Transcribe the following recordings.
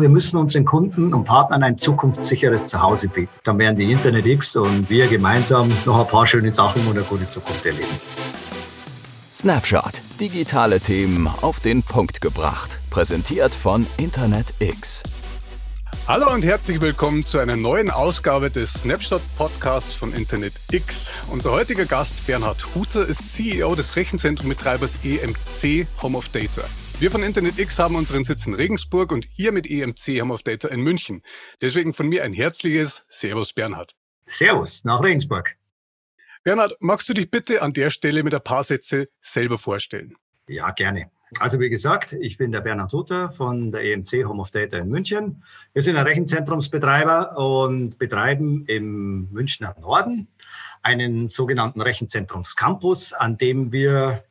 Wir müssen unseren Kunden und Partnern ein zukunftssicheres Zuhause bieten. Dann werden die Internet X und wir gemeinsam noch ein paar schöne Sachen und eine gute Zukunft erleben. Snapshot. Digitale Themen auf den Punkt gebracht. Präsentiert von Internet X. Hallo und herzlich willkommen zu einer neuen Ausgabe des Snapshot Podcasts von Internet X. Unser heutiger Gast Bernhard Huter ist CEO des Rechenzentrummetreibers EMC Home of Data. Wir von Internet X haben unseren Sitz in Regensburg und ihr mit EMC haben auf Data in München. Deswegen von mir ein herzliches Servus Bernhard. Servus nach Regensburg. Bernhard, magst du dich bitte an der Stelle mit ein paar Sätze selber vorstellen? Ja, gerne. Also wie gesagt, ich bin der Bernhard Hutter von der EMC Home of Data in München. Wir sind ein Rechenzentrumsbetreiber und betreiben im Münchner Norden einen sogenannten Rechenzentrumscampus, an dem wir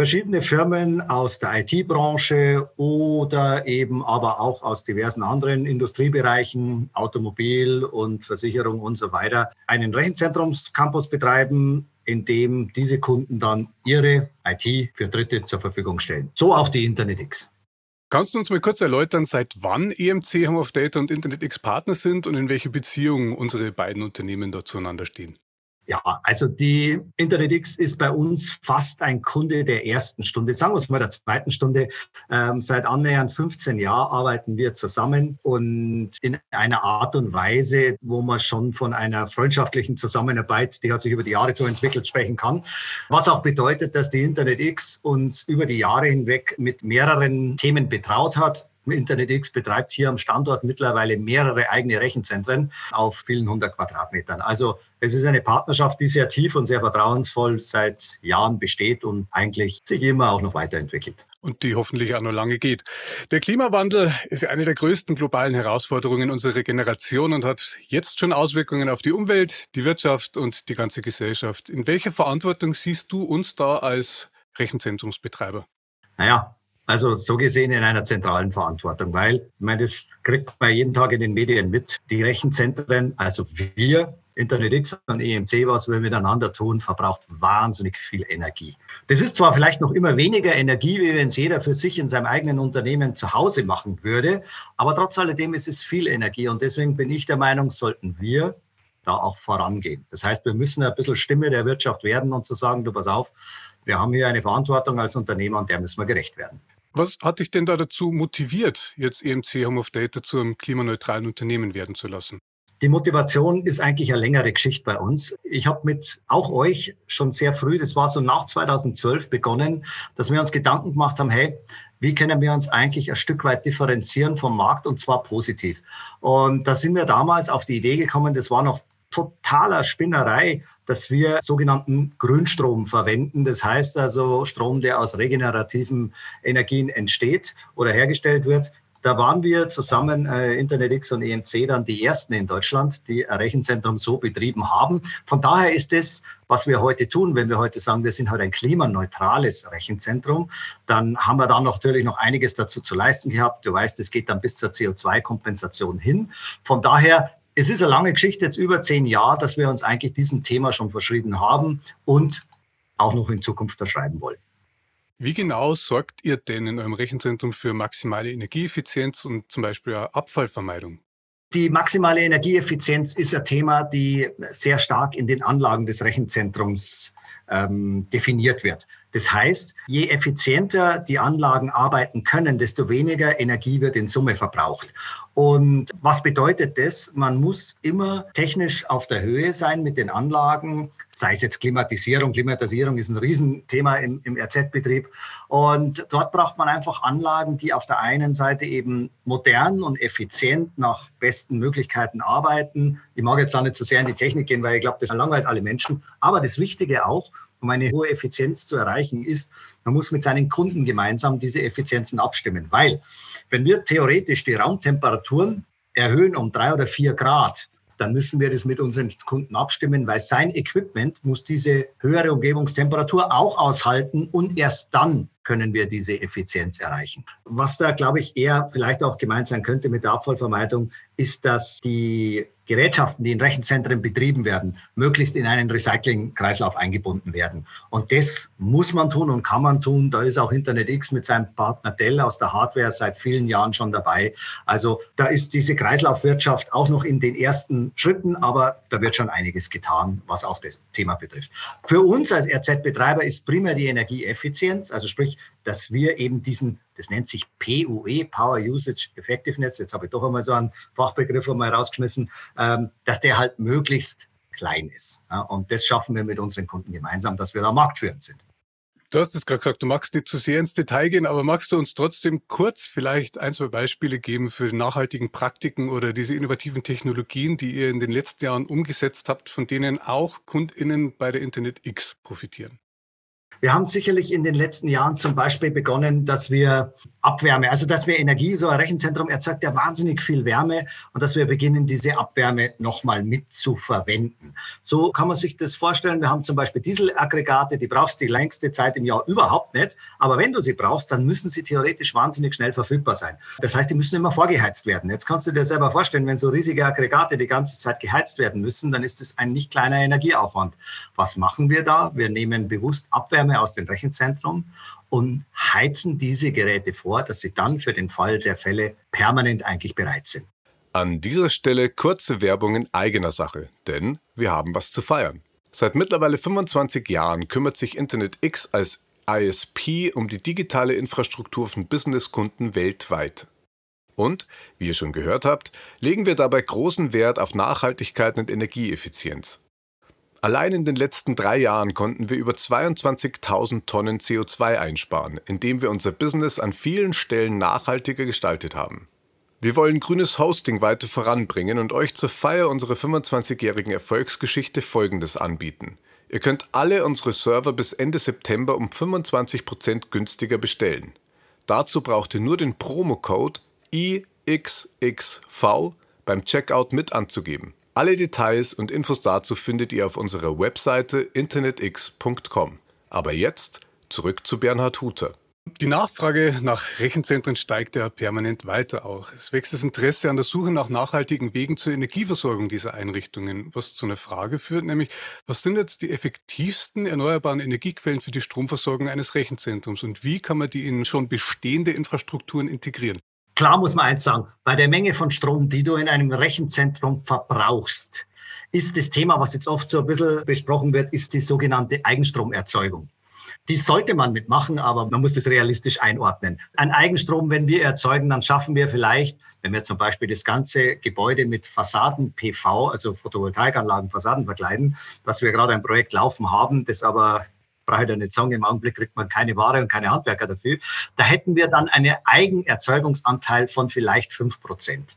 verschiedene Firmen aus der IT-Branche oder eben aber auch aus diversen anderen Industriebereichen, Automobil und Versicherung und so weiter, einen Rechenzentrumscampus betreiben, in dem diese Kunden dann ihre IT für Dritte zur Verfügung stellen. So auch die InternetX. Kannst du uns mal kurz erläutern, seit wann EMC Home of Data und InternetX Partner sind und in welche Beziehungen unsere beiden Unternehmen da zueinander stehen? Ja, also die InternetX ist bei uns fast ein Kunde der ersten Stunde, sagen wir es mal der zweiten Stunde. Ähm, seit annähernd 15 Jahren arbeiten wir zusammen und in einer Art und Weise, wo man schon von einer freundschaftlichen Zusammenarbeit, die hat sich über die Jahre so entwickelt, sprechen kann. Was auch bedeutet, dass die InternetX uns über die Jahre hinweg mit mehreren Themen betraut hat. InternetX betreibt hier am Standort mittlerweile mehrere eigene Rechenzentren auf vielen hundert Quadratmetern. Also es ist eine Partnerschaft, die sehr tief und sehr vertrauensvoll seit Jahren besteht und eigentlich sich immer auch noch weiterentwickelt. Und die hoffentlich auch noch lange geht. Der Klimawandel ist eine der größten globalen Herausforderungen unserer Generation und hat jetzt schon Auswirkungen auf die Umwelt, die Wirtschaft und die ganze Gesellschaft. In welcher Verantwortung siehst du uns da als Rechenzentrumsbetreiber? Naja, also so gesehen in einer zentralen Verantwortung, weil, ich meine, das kriegt man jeden Tag in den Medien mit. Die Rechenzentren, also wir Internet X und EMC, was wir miteinander tun, verbraucht wahnsinnig viel Energie. Das ist zwar vielleicht noch immer weniger Energie, wie wenn es jeder für sich in seinem eigenen Unternehmen zu Hause machen würde, aber trotz alledem ist es viel Energie und deswegen bin ich der Meinung, sollten wir da auch vorangehen. Das heißt, wir müssen ein bisschen Stimme der Wirtschaft werden und zu sagen, du pass auf, wir haben hier eine Verantwortung als Unternehmer und der müssen wir gerecht werden. Was hat dich denn da dazu motiviert, jetzt EMC Home of Data zu einem klimaneutralen Unternehmen werden zu lassen? Die Motivation ist eigentlich eine längere Geschichte bei uns. Ich habe mit auch euch schon sehr früh, das war so nach 2012 begonnen, dass wir uns Gedanken gemacht haben, hey, wie können wir uns eigentlich ein Stück weit differenzieren vom Markt und zwar positiv. Und da sind wir damals auf die Idee gekommen, das war noch totaler Spinnerei, dass wir sogenannten Grünstrom verwenden. Das heißt also Strom, der aus regenerativen Energien entsteht oder hergestellt wird, da waren wir zusammen, äh, InternetX und EMC, dann die ersten in Deutschland, die ein Rechenzentrum so betrieben haben. Von daher ist es, was wir heute tun, wenn wir heute sagen, wir sind heute ein klimaneutrales Rechenzentrum, dann haben wir da natürlich noch einiges dazu zu leisten gehabt. Du weißt, es geht dann bis zur CO2-Kompensation hin. Von daher es ist eine lange Geschichte, jetzt über zehn Jahre, dass wir uns eigentlich diesem Thema schon verschrieben haben und auch noch in Zukunft verschreiben wollen. Wie genau sorgt ihr denn in eurem Rechenzentrum für maximale Energieeffizienz und zum Beispiel Abfallvermeidung? Die maximale Energieeffizienz ist ein Thema, die sehr stark in den Anlagen des Rechenzentrums ähm, definiert wird. Das heißt, je effizienter die Anlagen arbeiten können, desto weniger Energie wird in Summe verbraucht. Und was bedeutet das? Man muss immer technisch auf der Höhe sein mit den Anlagen, sei es jetzt Klimatisierung. Klimatisierung ist ein Riesenthema im, im RZ-Betrieb. Und dort braucht man einfach Anlagen, die auf der einen Seite eben modern und effizient nach besten Möglichkeiten arbeiten. Ich mag jetzt auch nicht so sehr in die Technik gehen, weil ich glaube, das langweilt alle Menschen. Aber das Wichtige auch, um eine hohe Effizienz zu erreichen, ist, man muss mit seinen Kunden gemeinsam diese Effizienzen abstimmen. Weil, wenn wir theoretisch die Raumtemperaturen erhöhen um drei oder vier Grad, dann müssen wir das mit unseren Kunden abstimmen, weil sein Equipment muss diese höhere Umgebungstemperatur auch aushalten und erst dann können wir diese Effizienz erreichen. Was da, glaube ich, eher vielleicht auch gemeint sein könnte mit der Abfallvermeidung, ist, dass die Gerätschaften, die in Rechenzentren betrieben werden, möglichst in einen Recyclingkreislauf eingebunden werden. Und das muss man tun und kann man tun. Da ist auch Internet X mit seinem Partner Dell aus der Hardware seit vielen Jahren schon dabei. Also da ist diese Kreislaufwirtschaft auch noch in den ersten Schritten, aber da wird schon einiges getan, was auch das Thema betrifft. Für uns als RZ-Betreiber ist primär die Energieeffizienz, also sprich, dass wir eben diesen das nennt sich PUE, Power Usage Effectiveness. Jetzt habe ich doch einmal so einen Fachbegriff einmal rausgeschmissen, ähm, dass der halt möglichst klein ist. und das schaffen wir mit unseren Kunden gemeinsam, dass wir da marktführend sind. Du hast es gerade gesagt, du magst nicht zu sehr ins Detail gehen, aber magst du uns trotzdem kurz vielleicht ein, zwei Beispiele geben für nachhaltigen Praktiken oder diese innovativen Technologien, die ihr in den letzten Jahren umgesetzt habt, von denen auch KundInnen bei der Internet X profitieren? Wir haben sicherlich in den letzten Jahren zum Beispiel begonnen, dass wir Abwärme, also dass wir Energie, so ein Rechenzentrum erzeugt ja wahnsinnig viel Wärme und dass wir beginnen, diese Abwärme nochmal mit zu verwenden. So kann man sich das vorstellen. Wir haben zum Beispiel Dieselaggregate, die brauchst du die längste Zeit im Jahr überhaupt nicht. Aber wenn du sie brauchst, dann müssen sie theoretisch wahnsinnig schnell verfügbar sein. Das heißt, die müssen immer vorgeheizt werden. Jetzt kannst du dir selber vorstellen, wenn so riesige Aggregate die ganze Zeit geheizt werden müssen, dann ist das ein nicht kleiner Energieaufwand. Was machen wir da? Wir nehmen bewusst Abwärme aus dem Rechenzentrum und heizen diese Geräte vor, dass sie dann für den Fall der Fälle permanent eigentlich bereit sind. An dieser Stelle kurze Werbung in eigener Sache, denn wir haben was zu feiern. Seit mittlerweile 25 Jahren kümmert sich Internet X als ISP um die digitale Infrastruktur von Businesskunden weltweit. Und, wie ihr schon gehört habt, legen wir dabei großen Wert auf Nachhaltigkeit und Energieeffizienz. Allein in den letzten drei Jahren konnten wir über 22.000 Tonnen CO2 einsparen, indem wir unser Business an vielen Stellen nachhaltiger gestaltet haben. Wir wollen grünes Hosting weiter voranbringen und euch zur Feier unserer 25-jährigen Erfolgsgeschichte Folgendes anbieten. Ihr könnt alle unsere Server bis Ende September um 25% günstiger bestellen. Dazu braucht ihr nur den Promocode IXXV beim Checkout mit anzugeben. Alle Details und Infos dazu findet ihr auf unserer Webseite internetx.com. Aber jetzt zurück zu Bernhard Huter. Die Nachfrage nach Rechenzentren steigt ja permanent weiter auch. Es wächst das Interesse an der Suche nach nachhaltigen Wegen zur Energieversorgung dieser Einrichtungen, was zu einer Frage führt, nämlich was sind jetzt die effektivsten erneuerbaren Energiequellen für die Stromversorgung eines Rechenzentrums und wie kann man die in schon bestehende Infrastrukturen integrieren? Klar muss man eins sagen, bei der Menge von Strom, die du in einem Rechenzentrum verbrauchst, ist das Thema, was jetzt oft so ein bisschen besprochen wird, ist die sogenannte Eigenstromerzeugung. Die sollte man mitmachen, aber man muss das realistisch einordnen. Ein Eigenstrom, wenn wir erzeugen, dann schaffen wir vielleicht, wenn wir zum Beispiel das ganze Gebäude mit Fassaden PV, also Photovoltaikanlagen, Fassaden verkleiden, dass wir gerade ein Projekt laufen haben, das aber brauche ich da nicht sagen, im Augenblick kriegt man keine Ware und keine Handwerker dafür. Da hätten wir dann einen Eigenerzeugungsanteil von vielleicht fünf Prozent.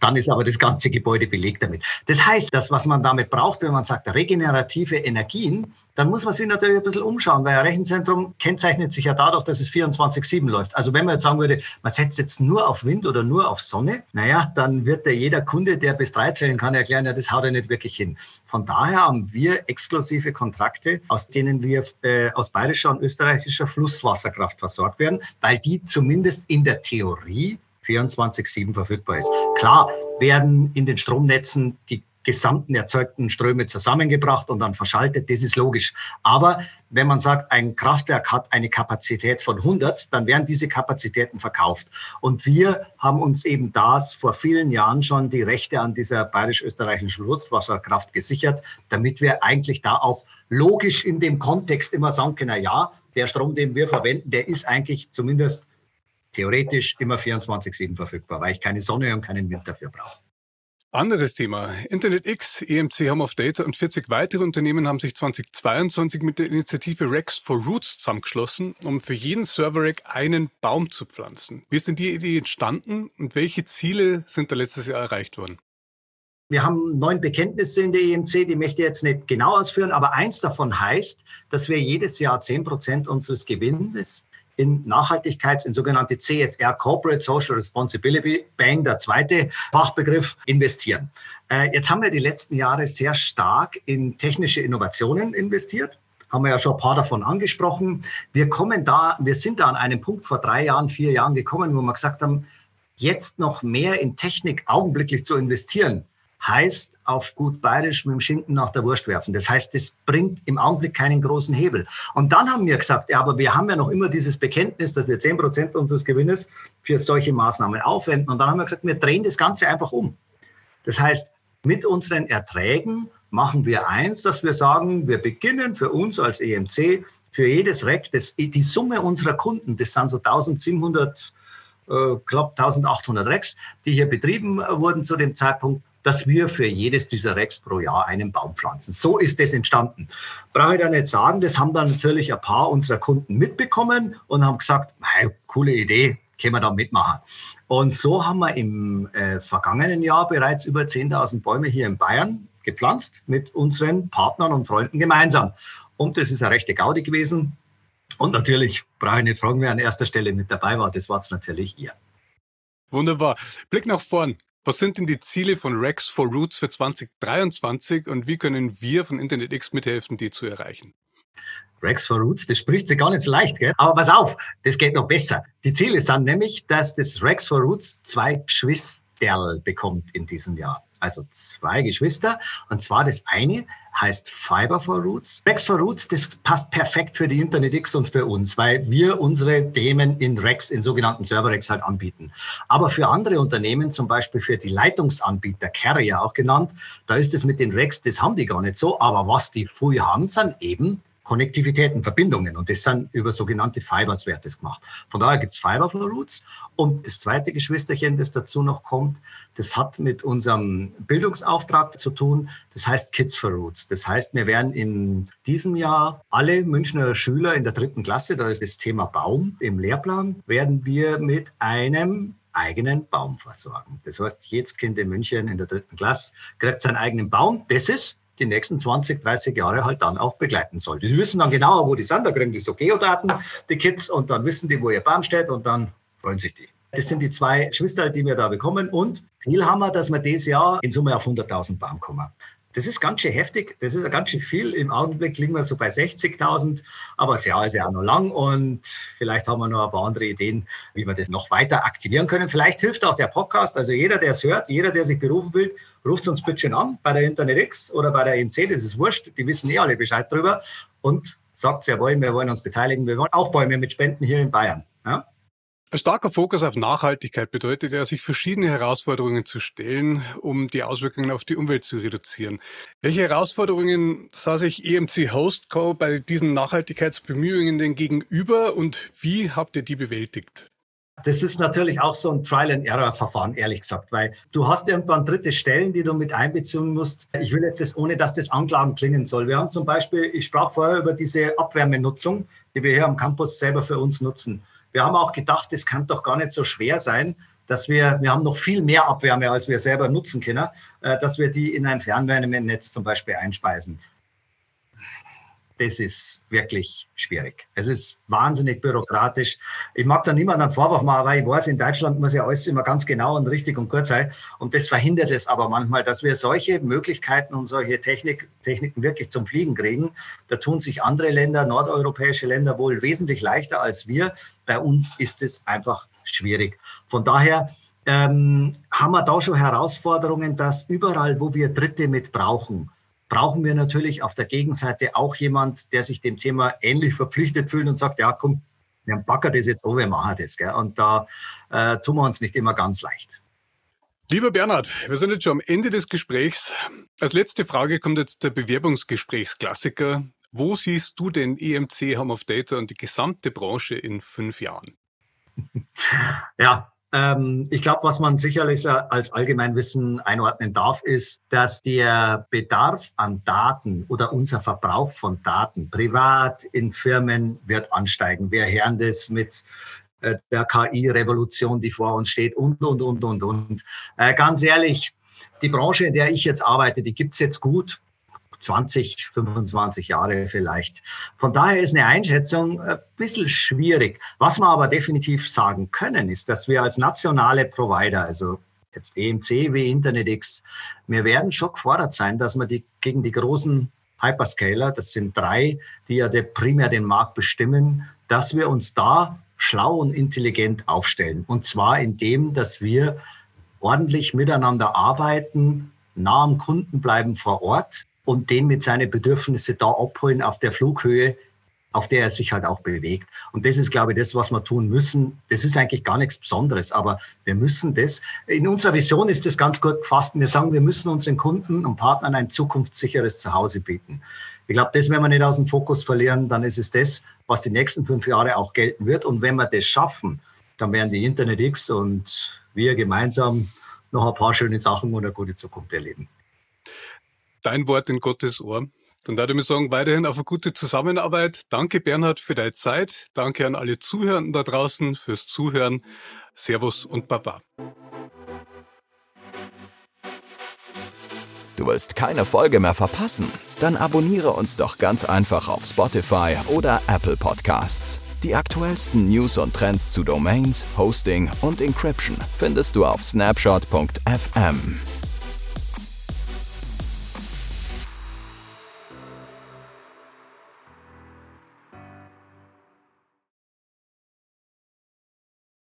Dann ist aber das ganze Gebäude belegt damit. Das heißt, das, was man damit braucht, wenn man sagt regenerative Energien, dann muss man sich natürlich ein bisschen umschauen, weil ein Rechenzentrum kennzeichnet sich ja dadurch, dass es 24-7 läuft. Also wenn man jetzt sagen würde, man setzt jetzt nur auf Wind oder nur auf Sonne, naja, dann wird der jeder Kunde, der bis drei zählen kann, erklären, ja, das haut er nicht wirklich hin. Von daher haben wir exklusive Kontrakte, aus denen wir äh, aus bayerischer und österreichischer Flusswasserkraft versorgt werden, weil die zumindest in der Theorie 24-7 verfügbar ist. Klar werden in den Stromnetzen die gesamten erzeugten Ströme zusammengebracht und dann verschaltet. Das ist logisch. Aber wenn man sagt, ein Kraftwerk hat eine Kapazität von 100, dann werden diese Kapazitäten verkauft. Und wir haben uns eben das vor vielen Jahren schon die Rechte an dieser bayerisch-österreichischen Flusswasserkraft gesichert, damit wir eigentlich da auch logisch in dem Kontext immer sagen können, ja, der Strom, den wir verwenden, der ist eigentlich zumindest theoretisch immer 24-7 verfügbar, weil ich keine Sonne und keinen Wind dafür brauche. Anderes Thema. Internet X, EMC Home of Data und 40 weitere Unternehmen haben sich 2022 mit der Initiative Rex for Roots zusammengeschlossen, um für jeden Server-Rack einen Baum zu pflanzen. Wie ist denn die Idee entstanden und welche Ziele sind da letztes Jahr erreicht worden? Wir haben neun Bekenntnisse in der EMC, die möchte ich jetzt nicht genau ausführen, aber eins davon heißt, dass wir jedes Jahr zehn Prozent unseres Gewinnes in Nachhaltigkeits-, in sogenannte CSR, Corporate Social Responsibility, Bang, der zweite Fachbegriff, investieren. Äh, jetzt haben wir die letzten Jahre sehr stark in technische Innovationen investiert haben wir ja schon ein paar davon angesprochen. Wir kommen da, wir sind da an einem Punkt vor drei Jahren, vier Jahren gekommen, wo wir gesagt haben, jetzt noch mehr in Technik augenblicklich zu investieren, heißt auf gut bayerisch mit dem Schinken nach der Wurst werfen. Das heißt, das bringt im Augenblick keinen großen Hebel. Und dann haben wir gesagt, ja, aber wir haben ja noch immer dieses Bekenntnis, dass wir zehn Prozent unseres Gewinnes für solche Maßnahmen aufwenden. Und dann haben wir gesagt, wir drehen das Ganze einfach um. Das heißt, mit unseren Erträgen machen wir eins, dass wir sagen, wir beginnen für uns als EMC für jedes Rack, das, die Summe unserer Kunden, das sind so 1700, äh, knapp 1800 Racks, die hier betrieben wurden zu dem Zeitpunkt, dass wir für jedes dieser Racks pro Jahr einen Baum pflanzen. So ist das entstanden. Brauche ich da nicht sagen, das haben dann natürlich ein paar unserer Kunden mitbekommen und haben gesagt, hey, coole Idee, können wir da mitmachen. Und so haben wir im äh, vergangenen Jahr bereits über 10.000 Bäume hier in Bayern gepflanzt mit unseren Partnern und Freunden gemeinsam. Und das ist eine rechte Gaudi gewesen. Und natürlich brauche ich nicht fragen, wer an erster Stelle mit dabei war. Das war es natürlich ihr. Wunderbar. Blick nach vorn. Was sind denn die Ziele von Rex for Roots für 2023 und wie können wir von Internet X mithelfen, die zu erreichen? Rex for Roots, das spricht sich gar nicht so leicht, gell? Aber pass auf, das geht noch besser. Die Ziele sind nämlich, dass das Rex for Roots zwei Geschwisterl bekommt in diesem Jahr. Also zwei Geschwister. Und zwar das eine heißt Fiber for Roots. Rex for Roots, das passt perfekt für die Internet X und für uns, weil wir unsere Themen in Rex, in sogenannten Server Rex halt anbieten. Aber für andere Unternehmen, zum Beispiel für die Leitungsanbieter, Carrier auch genannt, da ist es mit den Rex, das haben die gar nicht so. Aber was die früh haben, sind eben Konnektivitäten, Verbindungen. Und das sind über sogenannte Fibers wird das gemacht. Von daher gibt es Fiber for Roots. Und das zweite Geschwisterchen, das dazu noch kommt, das hat mit unserem Bildungsauftrag zu tun. Das heißt Kids for Roots. Das heißt, wir werden in diesem Jahr alle Münchner Schüler in der dritten Klasse, da ist das Thema Baum im Lehrplan, werden wir mit einem eigenen Baum versorgen. Das heißt, jedes Kind in München in der dritten Klasse kriegt seinen eigenen Baum. Das ist die nächsten 20, 30 Jahre halt dann auch begleiten soll. Die wissen dann genauer, wo die sind, da kriegen die so Geodaten, die Kids, und dann wissen die, wo ihr Baum steht und dann freuen sich die. Das sind die zwei Geschwister, die wir da bekommen und Ziel haben wir, dass wir dieses Jahr in Summe auf 100.000 Baum kommen. Das ist ganz schön heftig, das ist ganz schön viel. Im Augenblick liegen wir so bei 60.000, aber das Jahr ist ja auch noch lang und vielleicht haben wir noch ein paar andere Ideen, wie wir das noch weiter aktivieren können. Vielleicht hilft auch der Podcast, also jeder, der es hört, jeder, der sich berufen will, ruft uns bitte schön an bei der Internet X oder bei der EMC, das ist wurscht, die wissen eh alle Bescheid drüber und sagt, jawohl, wir wollen uns beteiligen, wir wollen auch Bäume mit Spenden hier in Bayern. Ja? Ein starker Fokus auf Nachhaltigkeit bedeutet ja, sich verschiedene Herausforderungen zu stellen, um die Auswirkungen auf die Umwelt zu reduzieren. Welche Herausforderungen sah sich EMC Hostco bei diesen Nachhaltigkeitsbemühungen denn gegenüber und wie habt ihr die bewältigt? Das ist natürlich auch so ein Trial-and-Error-Verfahren, ehrlich gesagt, weil du hast irgendwann dritte Stellen, die du mit einbeziehen musst. Ich will jetzt das, ohne dass das Anklagen klingen soll. Wir haben zum Beispiel, ich sprach vorher über diese Abwärmenutzung, die wir hier am Campus selber für uns nutzen. Wir haben auch gedacht, es kann doch gar nicht so schwer sein, dass wir, wir haben noch viel mehr Abwärme, als wir selber nutzen können, äh, dass wir die in ein Fernwärmenetz zum Beispiel einspeisen das ist wirklich schwierig. Es ist wahnsinnig bürokratisch. Ich mag da niemanden einen Vorwurf machen, weil ich weiß, in Deutschland muss ja alles immer ganz genau und richtig und gut sein. Und das verhindert es aber manchmal, dass wir solche Möglichkeiten und solche Technik, Techniken wirklich zum Fliegen kriegen. Da tun sich andere Länder, nordeuropäische Länder wohl wesentlich leichter als wir. Bei uns ist es einfach schwierig. Von daher ähm, haben wir da schon Herausforderungen, dass überall, wo wir Dritte mit brauchen, brauchen wir natürlich auf der Gegenseite auch jemand, der sich dem Thema ähnlich verpflichtet fühlt und sagt, ja, komm, wir backen das jetzt an, wir machen das. Gell? Und da äh, tun wir uns nicht immer ganz leicht. Lieber Bernhard, wir sind jetzt schon am Ende des Gesprächs. Als letzte Frage kommt jetzt der Bewerbungsgesprächsklassiker. Wo siehst du den EMC Home of Data und die gesamte Branche in fünf Jahren? Ja, ich glaube, was man sicherlich als Allgemeinwissen einordnen darf, ist, dass der Bedarf an Daten oder unser Verbrauch von Daten privat in Firmen wird ansteigen. Wir hören das mit äh, der KI-Revolution, die vor uns steht und, und, und, und, und. Äh, ganz ehrlich, die Branche, in der ich jetzt arbeite, die gibt's jetzt gut. 20, 25 Jahre vielleicht. Von daher ist eine Einschätzung ein bisschen schwierig. Was wir aber definitiv sagen können, ist, dass wir als nationale Provider, also jetzt EMC wie InternetX, wir werden schon gefordert sein, dass wir die, gegen die großen Hyperscaler, das sind drei, die ja primär den Markt bestimmen, dass wir uns da schlau und intelligent aufstellen. Und zwar indem, dass wir ordentlich miteinander arbeiten, nah am Kunden bleiben vor Ort und den mit seinen Bedürfnissen da abholen auf der Flughöhe, auf der er sich halt auch bewegt. Und das ist, glaube ich, das, was wir tun müssen. Das ist eigentlich gar nichts Besonderes, aber wir müssen das. In unserer Vision ist das ganz gut gefasst. Wir sagen, wir müssen unseren Kunden und Partnern ein zukunftssicheres Zuhause bieten. Ich glaube, das werden wir nicht aus dem Fokus verlieren, dann ist es das, was die nächsten fünf Jahre auch gelten wird. Und wenn wir das schaffen, dann werden die Internet X und wir gemeinsam noch ein paar schöne Sachen und eine gute Zukunft erleben. Dein Wort in Gottes Ohr. Dann würde ich mir sagen, weiterhin auf eine gute Zusammenarbeit. Danke, Bernhard, für deine Zeit. Danke an alle Zuhörenden da draußen fürs Zuhören. Servus und Baba. Du willst keine Folge mehr verpassen? Dann abonniere uns doch ganz einfach auf Spotify oder Apple Podcasts. Die aktuellsten News und Trends zu Domains, Hosting und Encryption findest du auf snapshot.fm.